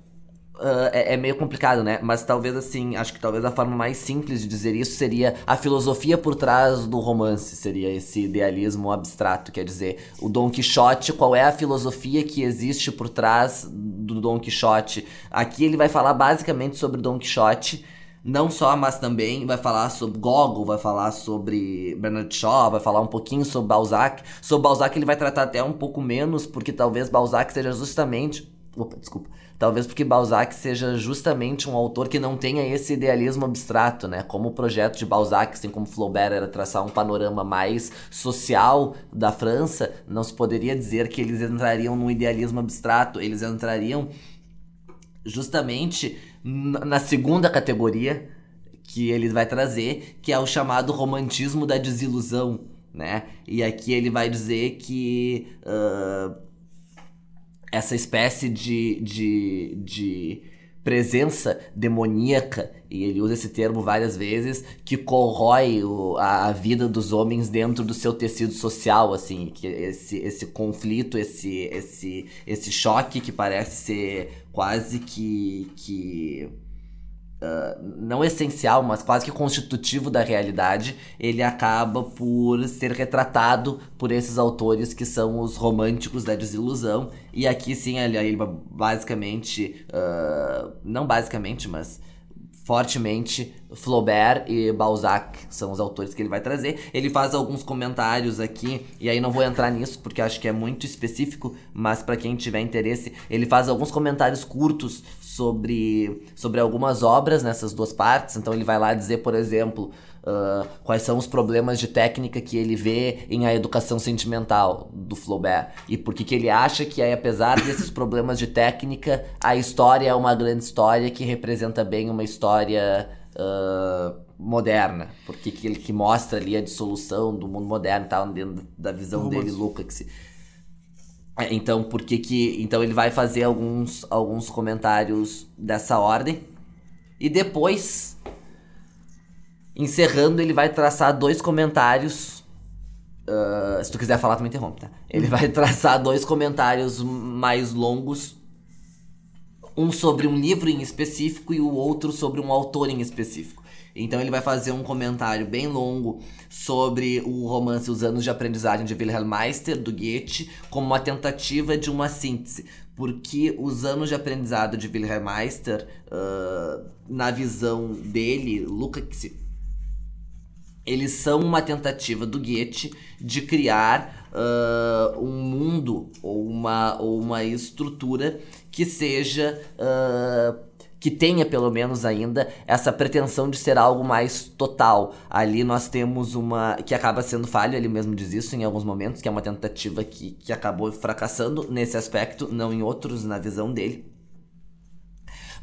Uh, é, é, meio complicado, né? Mas talvez assim, acho que talvez a forma mais simples de dizer isso seria a filosofia por trás do romance, seria esse idealismo abstrato, quer dizer, o Dom Quixote, qual é a filosofia que existe por trás do Dom Quixote? Aqui ele vai falar basicamente sobre Dom Quixote não só, mas também vai falar sobre Gogol, vai falar sobre Bernard Shaw, vai falar um pouquinho sobre Balzac. Sobre Balzac ele vai tratar até um pouco menos, porque talvez Balzac seja justamente. Opa, desculpa. Talvez porque Balzac seja justamente um autor que não tenha esse idealismo abstrato, né? Como o projeto de Balzac, assim como Flaubert era traçar um panorama mais social da França, não se poderia dizer que eles entrariam num idealismo abstrato, eles entrariam justamente na segunda categoria que ele vai trazer, que é o chamado romantismo da desilusão, né? E aqui ele vai dizer que uh, essa espécie de, de, de presença demoníaca, e ele usa esse termo várias vezes, que corrói o, a, a, vida dos homens dentro do seu tecido social, assim, que esse, esse conflito, esse, esse, esse choque que parece ser quase que. que Uh, não essencial, mas quase que constitutivo da realidade, ele acaba por ser retratado por esses autores que são os românticos da desilusão. E aqui sim, ele, ele basicamente, uh, não basicamente, mas fortemente Flaubert e Balzac são os autores que ele vai trazer. Ele faz alguns comentários aqui, e aí não vou entrar nisso porque acho que é muito específico, mas para quem tiver interesse, ele faz alguns comentários curtos sobre, sobre algumas obras nessas duas partes. Então ele vai lá dizer, por exemplo, uh, quais são os problemas de técnica que ele vê em A Educação Sentimental do Flaubert? E por que, que ele acha que, aí, apesar desses problemas de técnica, a história é uma grande história que representa bem uma história uh, moderna, porque que ele que mostra ali a dissolução do mundo moderno, tá dentro da visão dele, Lukács. É, então, por que que então ele vai fazer alguns alguns comentários dessa ordem. E depois encerrando ele vai traçar dois comentários uh, se tu quiser falar também interrompe, tá? Ele vai traçar dois comentários mais longos um sobre um livro em específico e o outro sobre um autor em específico. Então ele vai fazer um comentário bem longo sobre o romance Os Anos de Aprendizagem de Wilhelm Meister, do Goethe, como uma tentativa de uma síntese. Porque os anos de aprendizado de Wilhelm Meister, uh, na visão dele, Lukács, eles são uma tentativa do Goethe de criar uh, um mundo ou uma, ou uma estrutura que seja. Uh, que tenha pelo menos ainda essa pretensão de ser algo mais total. Ali nós temos uma. que acaba sendo falha, ele mesmo diz isso em alguns momentos, que é uma tentativa que, que acabou fracassando nesse aspecto, não em outros, na visão dele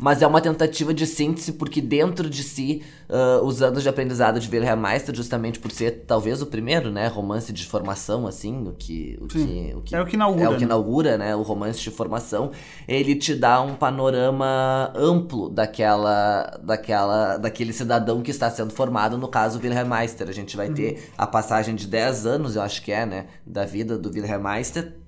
mas é uma tentativa de síntese porque dentro de si, uh, os anos de aprendizado de Wilhelm Meister, justamente por ser talvez o primeiro, né, romance de formação, assim, o que, o que, o que é o que inaugura, é o que né? inaugura, né, o romance de formação, ele te dá um panorama amplo daquela, daquela, daquele cidadão que está sendo formado, no caso Wilhelm Meister. A gente vai uhum. ter a passagem de 10 anos, eu acho que é, né, da vida do Wilhelm Meister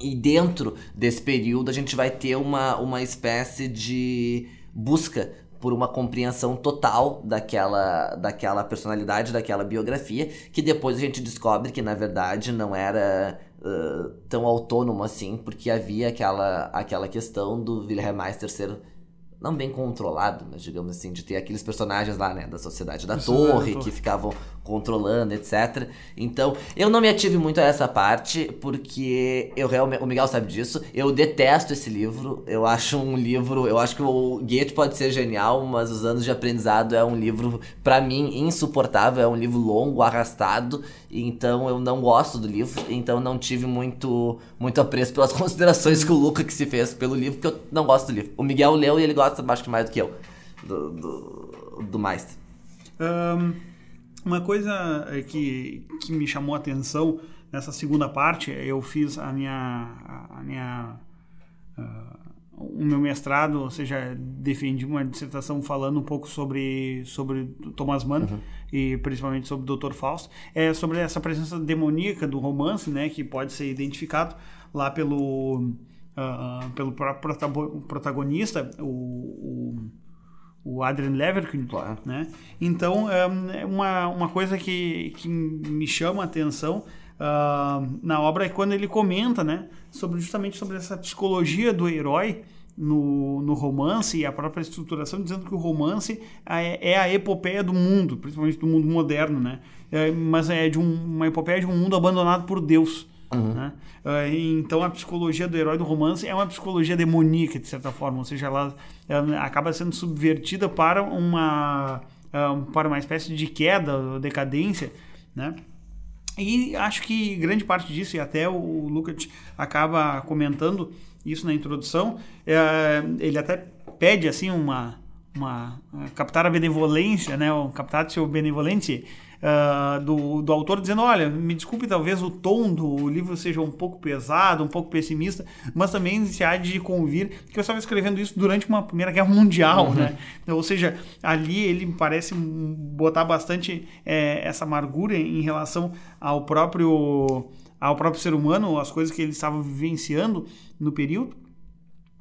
e dentro desse período a gente vai ter uma, uma espécie de busca por uma compreensão total daquela, daquela personalidade, daquela biografia, que depois a gente descobre que na verdade não era uh, tão autônomo assim, porque havia aquela, aquela questão do Wilhelm Meister ser não bem controlado, mas digamos assim, de ter aqueles personagens lá, né, da Sociedade da Torre, que ficavam controlando, etc. Então, eu não me ative muito a essa parte, porque eu realmente. O Miguel sabe disso. Eu detesto esse livro. Eu acho um livro. Eu acho que o Goethe pode ser genial, mas Os Anos de Aprendizado é um livro, para mim, insuportável. É um livro longo, arrastado. Então eu não gosto do livro. Então não tive muito, muito apreço pelas considerações que o Luca que se fez pelo livro, porque eu não gosto do livro. O Miguel leu e ele gosta, acho que mais do que eu. Do, do, do Meister. Um uma coisa é, que, que me chamou a atenção nessa segunda parte, eu fiz a minha, a minha uh, o meu mestrado, ou seja, defendi uma dissertação falando um pouco sobre, sobre Thomas Mann uhum. e principalmente sobre o Dr. Faust, é sobre essa presença demoníaca do romance, né, que pode ser identificado lá pelo uh, pelo próprio protagonista, o, o o Adrian Leverkusen, claro. né? Então, é uma, uma coisa que, que me chama a atenção uh, na obra é quando ele comenta, né, sobre justamente sobre essa psicologia do herói no, no romance e a própria estruturação, dizendo que o romance é, é a epopeia do mundo, principalmente do mundo moderno, né? É, mas é de um, uma epopeia de um mundo abandonado por Deus. Uhum. Né? Uh, então a psicologia do herói do romance é uma psicologia demoníaca, de certa forma, ou seja, ela, ela acaba sendo subvertida para uma, uh, para uma espécie de queda, decadência, né? E acho que grande parte disso, e até o Lucas acaba comentando isso na introdução, é, ele até pede assim uma, uma captar a benevolência, né, o captatio benevolente, uh, do, do autor dizendo: olha, me desculpe, talvez o tom do livro seja um pouco pesado, um pouco pessimista, mas também se há de convir que eu estava escrevendo isso durante uma Primeira Guerra Mundial, uhum. né? Ou seja, ali ele parece botar bastante é, essa amargura em relação ao próprio ao próprio ser humano, as coisas que ele estava vivenciando no período.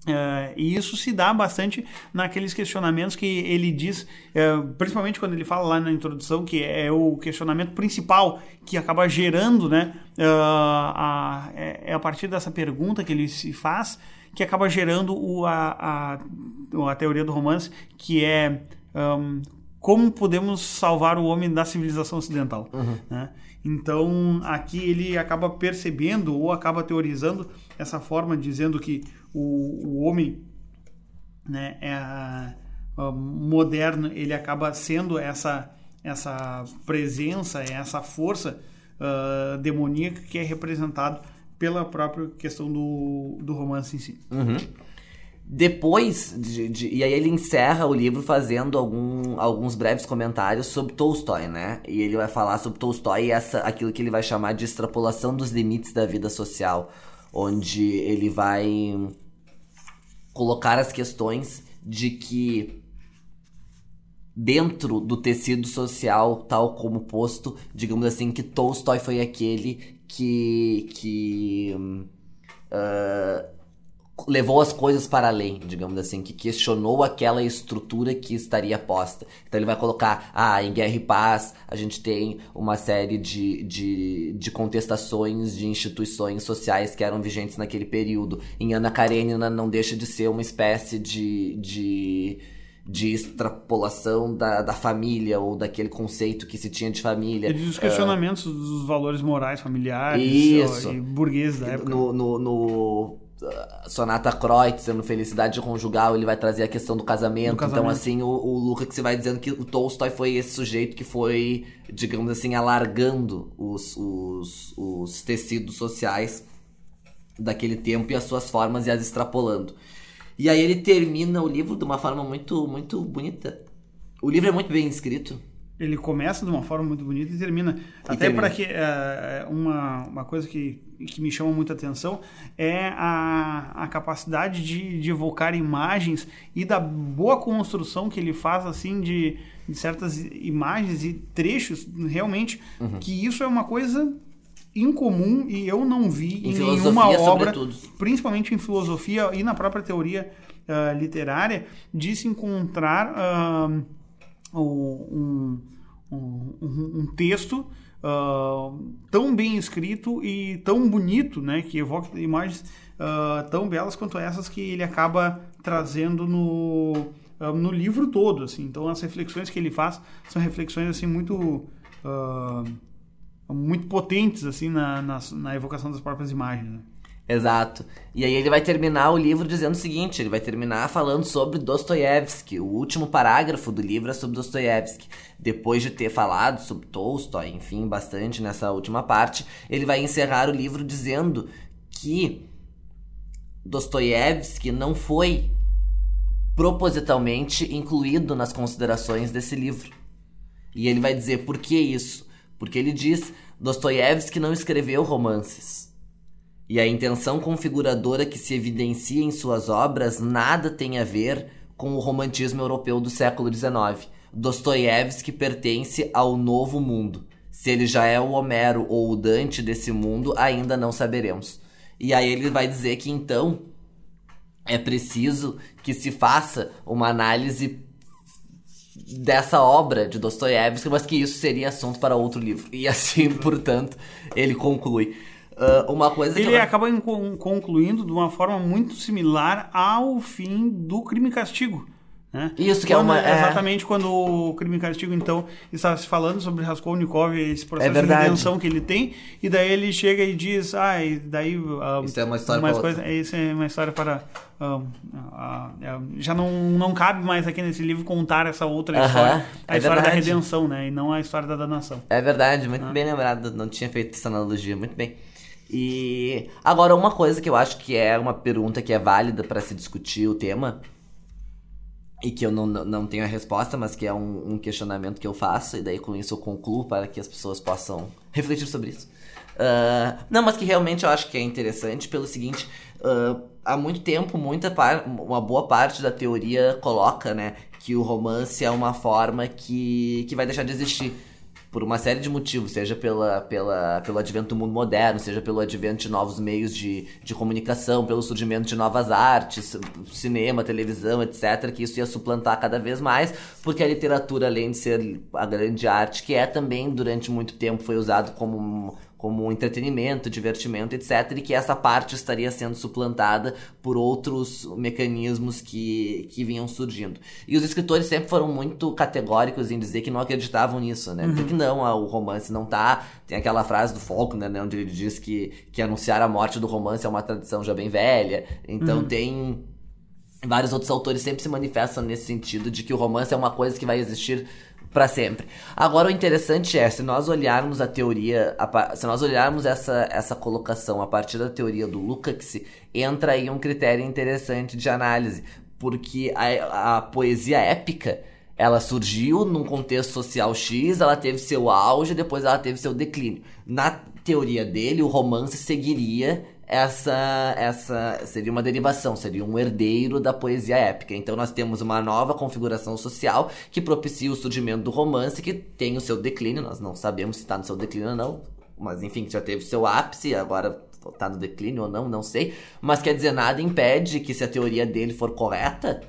Uh, e isso se dá bastante naqueles questionamentos que ele diz, uh, principalmente quando ele fala lá na introdução, que é o questionamento principal que acaba gerando, né? Uh, a, é, é, a partir dessa pergunta que ele se faz que acaba gerando o, a, a, a teoria do romance, que é um, como podemos salvar o homem da civilização ocidental. Né? Então, aqui ele acaba percebendo ou acaba teorizando essa forma, dizendo que o, o homem né, é a, a moderno, ele acaba sendo essa, essa presença, essa força uh, demoníaca que é representado pela própria questão do, do romance em si. Uhum. Depois, de, de, e aí ele encerra o livro fazendo algum, alguns breves comentários sobre Tolstói, né? E ele vai falar sobre Tolstói e essa, aquilo que ele vai chamar de extrapolação dos limites da vida social, onde ele vai colocar as questões de que dentro do tecido social, tal como posto, digamos assim, que Tolstói foi aquele que, que uh, levou as coisas para além, digamos assim, que questionou aquela estrutura que estaria posta. Então ele vai colocar, ah, em Guerra e Paz a gente tem uma série de, de, de contestações de instituições sociais que eram vigentes naquele período. Em Ana Karenina não deixa de ser uma espécie de, de de extrapolação da, da família ou daquele conceito que se tinha de família. E dos questionamentos uh, dos valores morais familiares isso. e burgueses da época. No, no, no Sonata Kreutzer, no Felicidade Conjugal, ele vai trazer a questão do casamento. Do casamento. Então, assim, o, o Lukács vai dizendo que o Tolstói foi esse sujeito que foi, digamos assim, alargando os, os, os tecidos sociais daquele tempo e as suas formas e as extrapolando. E aí ele termina o livro de uma forma muito, muito bonita. O livro é muito bem escrito. Ele começa de uma forma muito bonita e termina. E Até para que é, uma, uma coisa que, que me chama muita atenção é a, a capacidade de, de evocar imagens e da boa construção que ele faz assim de, de certas imagens e trechos realmente Uhum. que isso é uma coisa incomum e eu não vi Em em, nenhuma obra, sobretudo. principalmente em filosofia e na própria teoria ah, literária, de se encontrar ah, um, um, um- texto ah, tão bem escrito e tão bonito, né, que evoca imagens ah, tão belas quanto essas que ele acaba trazendo no, ah, no livro todo, assim. Então as reflexões que ele faz são reflexões assim muito muito potentes assim na, na, na evocação das próprias imagens. né? Exato. E aí ele vai terminar o livro dizendo o seguinte, ele vai terminar falando sobre Dostoiévski. O último parágrafo do livro é sobre Dostoiévski. Depois de ter falado sobre Tolstói, enfim, bastante nessa última parte, ele vai encerrar o livro dizendo que Dostoiévski não foi propositalmente incluído nas considerações desse livro. E ele vai dizer por que isso? Porque ele diz Dostoiévski não escreveu romances. E a intenção configuradora que se evidencia em suas obras nada tem a ver com o romantismo europeu do século XIX. Dostoiévski pertence ao novo mundo. Se ele já é o Homero ou o Dante desse mundo, ainda não saberemos. E aí ele vai dizer que então é preciso que se faça uma análise dessa obra de Dostoiévski, mas que isso seria assunto para outro livro. E assim, portanto, ele conclui. Ah, uma coisa que Ele eu- acaba concluindo de uma forma muito similar ao fim do Crime e Castigo. Né? Isso, que é Quando- uma- é. Exatamente quando o Crime e Castigo, então, está se falando sobre Raskolnikov e esse processo É de redenção que ele tem, e daí ele chega e diz, ah, e daí... ah, Isso é uma história para coisa, Isso é uma história para... ah, ah, ah, já não, não cabe mais aqui nesse livro contar essa outra Aham, história, a é história da verdade. redenção, né? E não a história da danação. É verdade, muito bem lembrado. Não tinha feito essa analogia, muito bem. E agora uma coisa que eu acho que é uma pergunta que é válida para se discutir o tema e que eu não, não tenho a resposta, mas que é um, um questionamento que eu faço e daí com isso eu concluo para que as pessoas possam refletir sobre isso. Ah, não, mas que realmente eu acho que é interessante pelo seguinte, ah, há muito tempo muita uma boa parte da teoria coloca, né, que o romance é uma forma que, que vai deixar de existir por uma série de motivos, seja pela, pela, pelo advento do mundo moderno, seja pelo advento de novos meios de, de comunicação, pelo surgimento de novas artes, cinema, televisão, etc., que isso ia suplantar cada vez mais, porque a literatura, além de ser a grande arte, que é também, durante muito tempo, foi usado como como entretenimento, divertimento, etc. E que essa parte estaria sendo suplantada por outros mecanismos que, que vinham surgindo. E os escritores sempre foram muito categóricos em dizer que não acreditavam nisso, né? Uhum. que não, o romance não tá. Tem aquela frase do Faulkner, né? Onde ele diz que, que anunciar a morte do romance é uma tradição já bem velha. Então uhum. tem vários outros autores sempre se manifestam nesse sentido de que o romance é uma coisa que vai existir para sempre. Agora o interessante é, se nós olharmos a teoria, a, se nós olharmos essa, essa colocação a partir da teoria do Lukács, entra aí um critério interessante de análise, porque a, a poesia épica ela surgiu num contexto social X, ela teve seu auge, depois ela teve seu declínio. Na teoria dele, o romance seguiria essa essa seria uma derivação, seria um herdeiro da poesia épica. Então nós temos uma nova configuração social que propicia o surgimento do romance, que tem o seu declínio, nós não sabemos se está no seu declínio ou não, mas enfim, já teve seu ápice, agora está no declínio ou não, não sei. Mas quer dizer, nada impede que se a teoria dele for correta,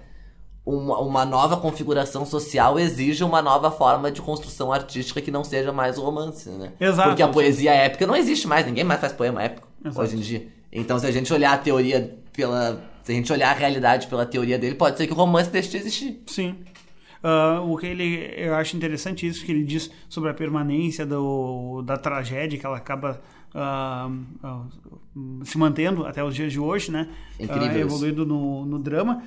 uma, uma nova configuração social exige uma nova forma de construção artística que não seja mais o romance, né? Exato. Porque a poesia épica não existe mais, ninguém mais faz poema épico Exato. hoje em dia. Então, se a gente olhar a teoria pela. Se a gente olhar a realidade pela teoria dele, pode ser que o romance deixe de existir. Sim. Uh, o que ele eu acho interessante isso que ele diz sobre a permanência do, da tragédia que ela acaba uh, uh, se mantendo até os dias de hoje né Incrível evoluindo no, no drama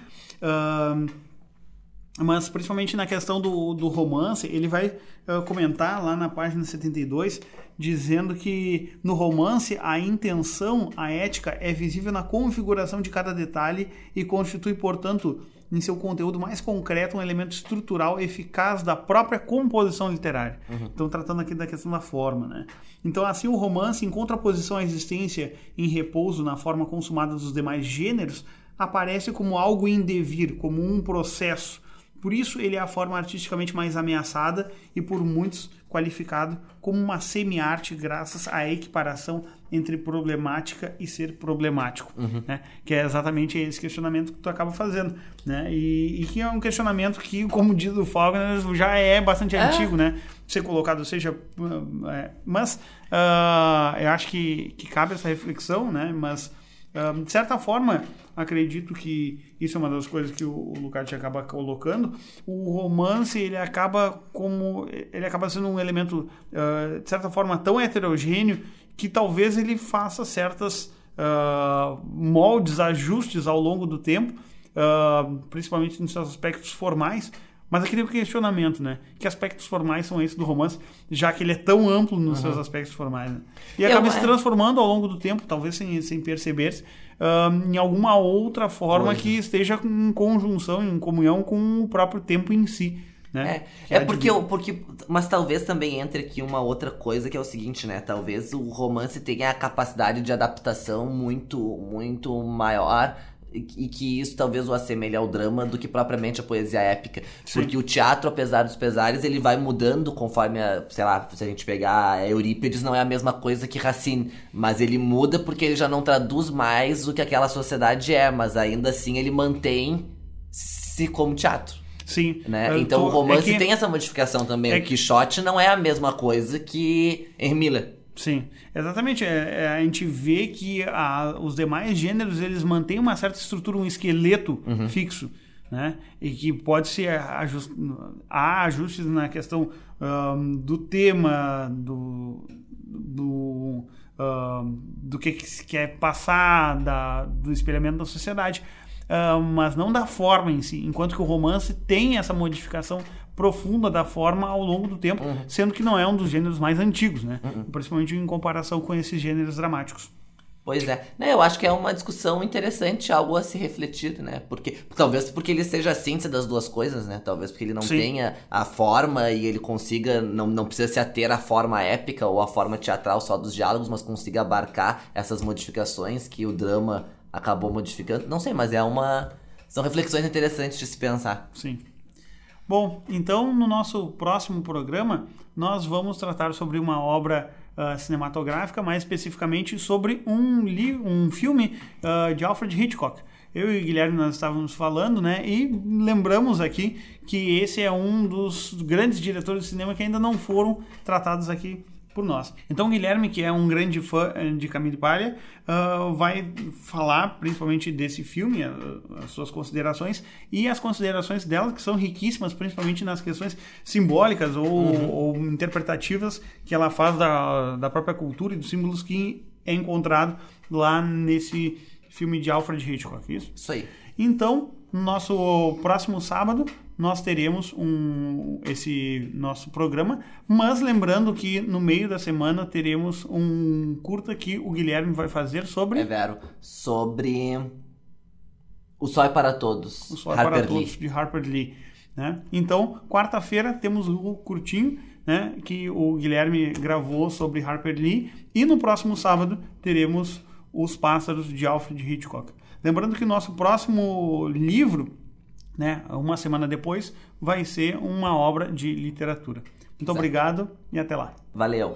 mas principalmente na questão do, do romance, ele vai uh, comentar lá na página 72, dizendo que no romance a intenção, a ética é visível na configuração de cada detalhe e constitui, portanto, em seu conteúdo mais concreto, um elemento estrutural eficaz da própria composição literária. Uhum. Então, tratando aqui da questão da forma, né? Então, assim, o romance, em contraposição à existência em repouso na forma consumada dos demais gêneros, aparece como algo em devir, como um processo, por isso, ele é a forma artisticamente mais ameaçada e por muitos qualificado como uma semi-arte graças à equiparação entre problemática e ser problemático, uhum. né? Que é exatamente esse questionamento que tu acaba fazendo, né? E, e que é um questionamento que, como diz o Faulkner, já é bastante é. antigo, né? Ser colocado, seja... É, mas uh, eu acho que, que cabe essa reflexão, né? Mas de certa forma, acredito que isso é uma das coisas que o, Lukács acaba colocando. O romance ele acaba como ele acaba sendo um elemento de certa forma tão heterogêneo que talvez ele faça certas moldes, ajustes ao longo do tempo, principalmente nos seus aspectos formais. Mas aquele questionamento, né? Que aspectos formais são esses do romance, já que ele é tão amplo nos uhum. seus aspectos formais, né? E acaba Eu, se transformando ao longo do tempo, talvez sem, sem perceber-se, em alguma outra forma que esteja em conjunção, em comunhão com o próprio tempo em si. Né? É, é porque, eu, porque. Mas talvez também entre aqui uma outra coisa que é o seguinte, né? Talvez o romance tenha a capacidade de adaptação muito, muito maior e que isso talvez o assemelhe ao drama do que propriamente a poesia épica. Sim. Porque o teatro, apesar dos pesares, ele vai mudando conforme, a, sei lá, se a gente pegar Eurípides, não é a mesma coisa que Racine, mas ele muda porque ele já não traduz mais o que aquela sociedade é, mas ainda assim ele mantém-se como teatro. Sim. Né? Então tô... o romance é que... tem essa modificação também. É o Quixote não é a mesma coisa que Hermila. Sim, exatamente. É, é, a gente vê que a, os demais gêneros eles mantêm uma certa estrutura, um esqueleto uhum. fixo, né? E que pode ser ajust... há ajustes na questão um, do tema, do, do, um, do que, que se quer passar, da, do espelhamento da sociedade. Mas não da forma em si, enquanto que o romance tem essa modificação profunda da forma ao longo do tempo, uhum. sendo que não é um dos gêneros mais antigos, né? Uhum. Principalmente em comparação com esses gêneros dramáticos. Pois é. Né, eu acho que é uma discussão interessante, algo a se refletir, né? Porque, talvez porque ele seja a síntese das duas coisas, né? Talvez porque ele não Sim. tenha a forma e ele consiga, não, não precisa se ater à forma épica ou à forma teatral só dos diálogos, mas consiga abarcar essas modificações que o drama acabou modificando. Não sei, mas é uma. São reflexões interessantes de se pensar. Sim. Bom, então no nosso próximo programa nós vamos tratar sobre uma obra uh, cinematográfica, mais especificamente sobre um, um filme uh, de Alfred Hitchcock. Eu e o Guilherme nós estávamos falando, né? E lembramos aqui que esse é um dos grandes diretores de cinema que ainda não foram tratados aqui por nós. Então, Guilherme, que é um grande fã eh, de Caminho de Palha, uh, vai falar principalmente desse filme, as suas considerações e as considerações dela, que são riquíssimas, principalmente nas questões simbólicas ou, uhum. ou interpretativas que ela faz da, da própria cultura e dos símbolos que é encontrado lá nesse filme de Alfred Hitchcock, isso? Isso aí. Então, no nosso próximo sábado, nós teremos um, esse nosso programa, mas lembrando que no meio da semana teremos um curta que o Guilherme vai fazer sobre. É vero, sobre O Sol é para Todos. O Sol é Harper para Lee. Todos, de Harper Lee. Né? Então, quarta-feira temos o curtinho né, que o Guilherme gravou sobre Harper Lee e no próximo sábado teremos Os Pássaros de Alfred Hitchcock. Lembrando que o nosso próximo livro, né, uma semana depois, vai ser uma obra de literatura. Muito Exato. obrigado e até lá. Valeu!